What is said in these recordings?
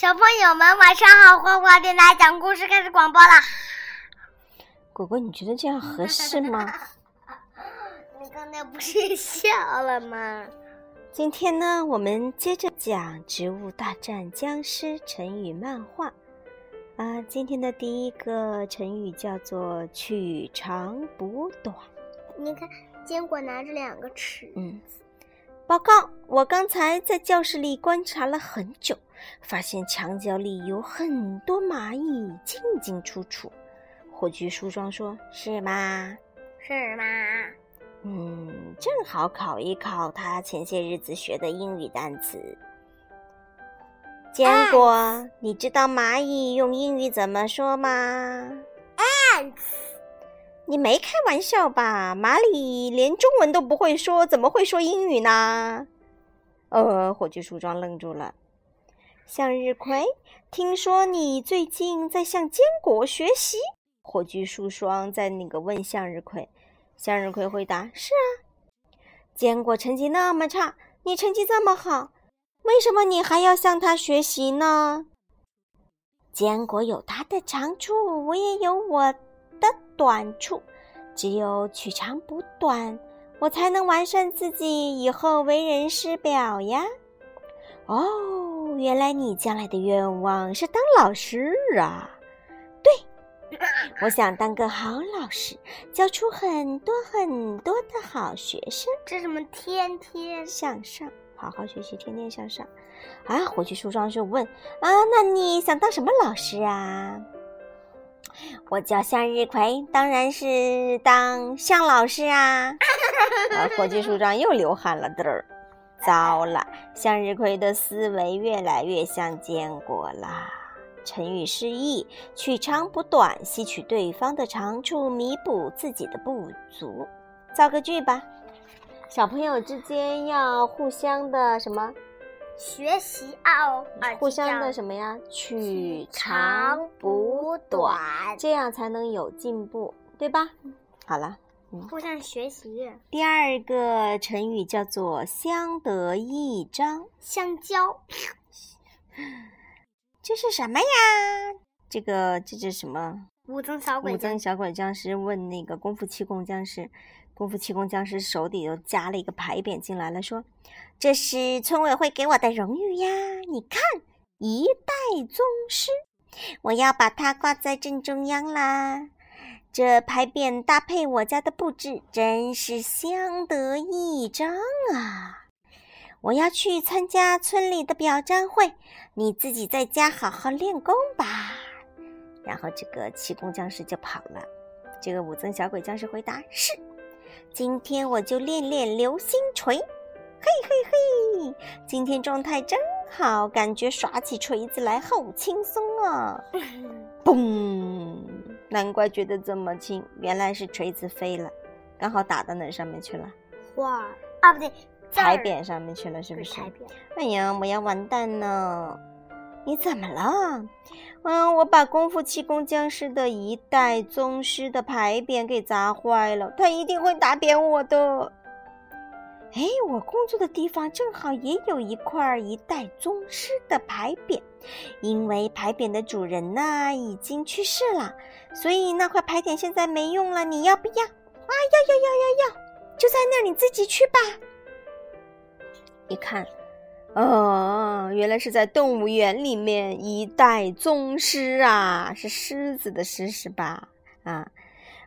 小朋友们晚上好，花花电台讲故事开始广播啦。果果，你觉得这样合适吗？你刚才不是笑了吗？今天呢，我们接着讲《植物大战僵尸》成语漫画。啊，今天的第一个成语叫做“取长补短”。你看，坚果拿着两个尺。嗯。报告，我刚才在教室里观察了很久，发现墙角里有很多蚂蚁进进出出。火炬梳妆说：“是吗？是吗？嗯，正好考一考他前些日子学的英语单词。坚果，你知道蚂蚁用英语怎么说吗？ants。你没开玩笑吧？马里连中文都不会说，怎么会说英语呢？呃，火炬梳妆愣住了。向日葵，听说你最近在向坚果学习？火炬梳妆在那个问向日葵。向日葵回答：是啊。坚果成绩那么差，你成绩这么好，为什么你还要向他学习呢？坚果有他的长处，我也有我。的短处，只有取长补短，我才能完善自己，以后为人师表呀。哦，原来你将来的愿望是当老师啊？对，我想当个好老师，教出很多很多的好学生。这什么？天天向上，好好学习，天天向上。啊，回去梳妆就问啊，那你想当什么老师啊？我叫向日葵，当然是当向老师啊！啊，火炬树上又流汗了，嘚儿，糟了！向日葵的思维越来越像坚果了。成语释义：取长补短，吸取对方的长处，弥补自己的不足。造个句吧，小朋友之间要互相的什么？学习哦，互相的什么呀？取长补短，这样才能有进步，对吧？好了，互相学习。第二个成语叫做相得益彰。香蕉，这是什么呀？这个这是什么？武僧小鬼。武僧小鬼僵尸问那个功夫气功僵尸。功夫气功僵尸手里又加了一个牌匾进来了，说：“这是村委会给我的荣誉呀！你看，一代宗师，我要把它挂在正中央啦。这牌匾搭配我家的布置，真是相得益彰啊！我要去参加村里的表彰会，你自己在家好好练功吧。”然后这个气功僵尸就跑了。这个武僧小鬼僵尸回答：“是。”今天我就练练流星锤，嘿嘿嘿！今天状态真好，感觉耍起锤子来好轻松啊！嘣！难怪觉得这么轻，原来是锤子飞了，刚好打到那上面去了。画啊，不对，牌匾上面去了，是不是？哎呀，我要完蛋了！你怎么了？嗯，我把功夫气功僵尸的一代宗师的牌匾给砸坏了，他一定会打扁我的。哎，我工作的地方正好也有一块一代宗师的牌匾，因为牌匾的主人呢已经去世了，所以那块牌匾现在没用了。你要不要？啊，要要要要要！就在那儿，你自己去吧。一看。哦，原来是在动物园里面一代宗师啊，是狮子的狮是吧？啊，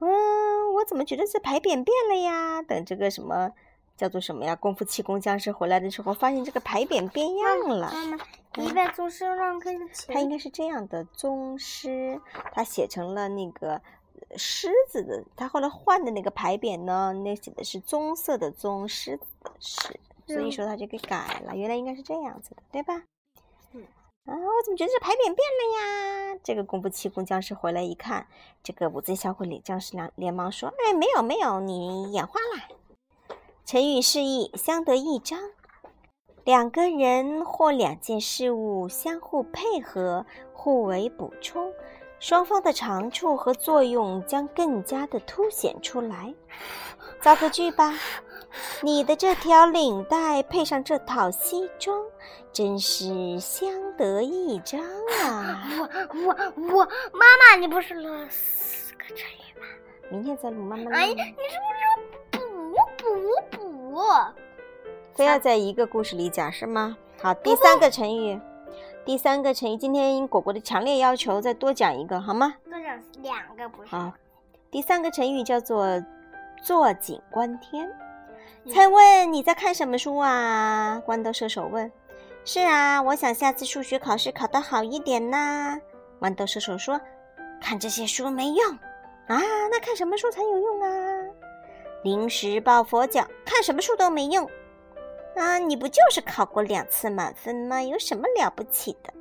嗯，我怎么觉得这牌匾变了呀？等这个什么叫做什么呀？功夫气功僵尸回来的时候，发现这个牌匾变样了。一代宗师让看得他应该是这样的宗师，他写成了那个狮子的，他后来换的那个牌匾呢，那写的是棕色的棕，狮子的狮。所以说他就给改了，原来应该是这样子的，对吧？嗯，啊，我怎么觉得这牌匾变了呀？这个功夫气功僵尸回来一看，这个武尊小鬼里僵尸连连忙说：“哎，没有没有，你眼花了。”成语示意：相得益彰，两个人或两件事物相互配合，互为补充，双方的长处和作用将更加的凸显出来。造个句吧。你的这条领带配上这套西装，真是相得益彰啊！我我我，妈妈，你不是录了四个成语吗？明天再录，妈妈。哎，你是不是非要在一个故事里讲是吗？好，第三个成语，第三个成语，今天果果的强烈要求，再多讲一个好吗？多讲两个不是？好，第三个成语叫做坐井观天。蔡问你在看什么书啊？豌豆射手问。是啊，我想下次数学考试考得好一点呐。豌豆射手说：“看这些书没用啊，那看什么书才有用啊？”临时抱佛脚，看什么书都没用啊！你不就是考过两次满分吗？有什么了不起的？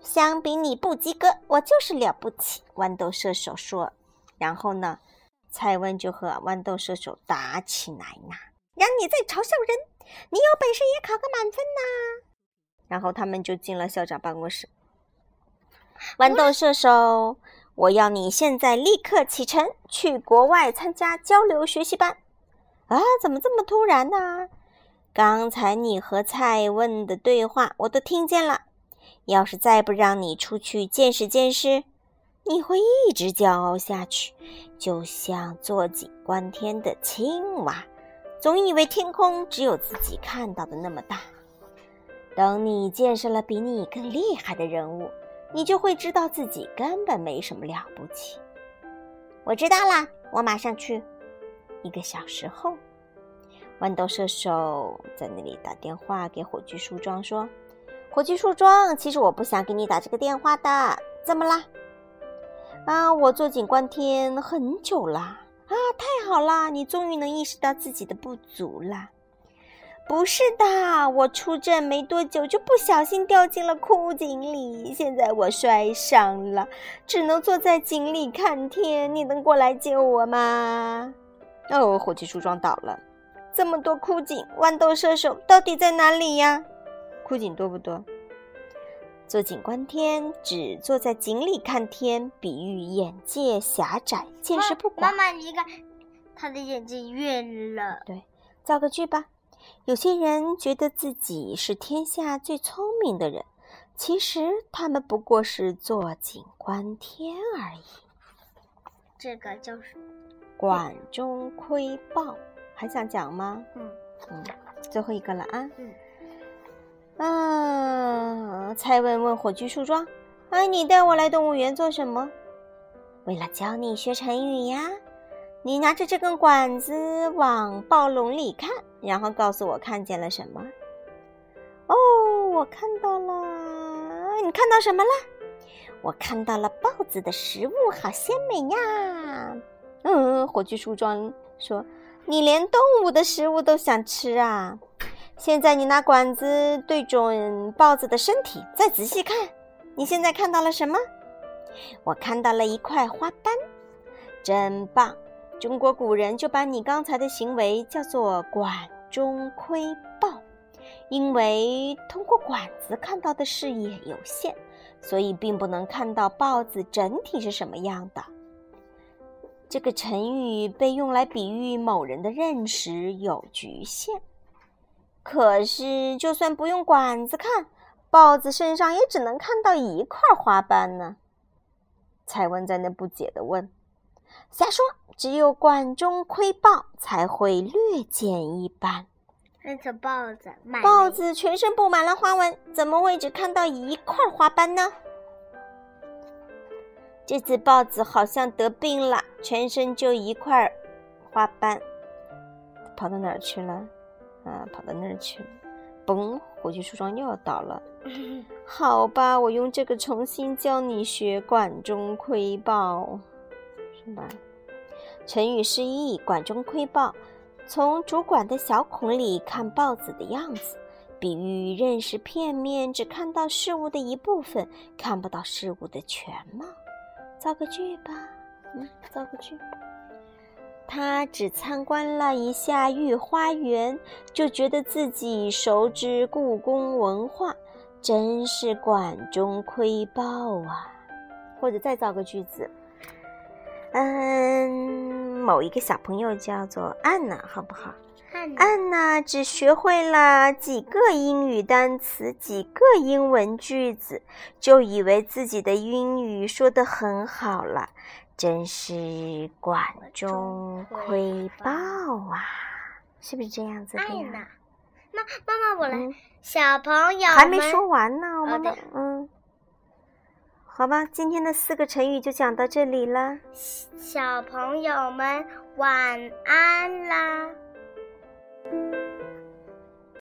相比你不及格，我就是了不起。豌豆射手说。然后呢，蔡文就和豌豆射手打起来了。让你在嘲笑人，你有本事也考个满分呐！然后他们就进了校长办公室。豌豆射手，我要你现在立刻启程去国外参加交流学习班。啊，怎么这么突然呢？刚才你和蔡问的对话我都听见了。要是再不让你出去见识见识，你会一直骄傲下去，就像坐井观天的青蛙。总以为天空只有自己看到的那么大。等你见识了比你更厉害的人物，你就会知道自己根本没什么了不起。我知道了，我马上去。一个小时后，豌豆射手在那里打电话给火炬树桩说：“火炬树桩，其实我不想给你打这个电话的。怎么啦？啊，我坐井观天很久了。”啊，太好啦！你终于能意识到自己的不足了。不是的，我出镇没多久就不小心掉进了枯井里，现在我摔伤了，只能坐在井里看天。你能过来救我吗？哦，火炬树桩倒了，这么多枯井，豌豆射手到底在哪里呀？枯井多不多？坐井观天，只坐在井里看天，比喻眼界狭窄，见识不广。妈妈，你看，他的眼睛晕了。对，造个句吧。有些人觉得自己是天下最聪明的人，其实他们不过是坐井观天而已。这个就是管中窥豹，还想讲吗？嗯嗯，最后一个了啊。嗯。啊！蔡文问火炬树桩：“哎，你带我来动物园做什么？”“为了教你学成语呀。”“你拿着这根管子往暴龙里看，然后告诉我看见了什么。”“哦，我看到了。你看到什么了？”“我看到了豹子的食物，好鲜美呀！”“嗯。”火炬树桩说：“你连动物的食物都想吃啊？”现在你拿管子对准豹子的身体，再仔细看，你现在看到了什么？我看到了一块花斑，真棒！中国古人就把你刚才的行为叫做“管中窥豹”，因为通过管子看到的视野有限，所以并不能看到豹子整体是什么样的。这个成语被用来比喻某人的认识有局限。可是，就算不用管子看，豹子身上也只能看到一块花斑呢。蔡文在那不解的问：“瞎说，只有管中窥豹才会略见一斑。那只豹子，豹子全身布满了花纹，怎么会只看到一块花斑呢？这只豹子好像得病了，全身就一块花斑，跑到哪儿去了？”啊，跑到那儿去了！嘣，火炬树桩又要倒了。好吧，我用这个重新教你学“管中窥豹”，是吧？成语释义：“管中窥豹”，从主管的小孔里看豹子的样子，比喻认识片面，只看到事物的一部分，看不到事物的全貌。造个句吧，嗯，造个句。他只参观了一下御花园，就觉得自己熟知故宫文化，真是管中窥豹啊！或者再造个句子：嗯，某一个小朋友叫做安娜，好不好？安安娜只学会了几个英语单词、几个英文句子，就以为自己的英语说得很好了，真是管中窥豹啊！是不是这样子的呀？安娜，那妈妈我来，嗯小朋友还没说完呢，我们哦嗯，好吧，今天的四个成语就讲到这里了。小朋友们晚安啦。Thank you.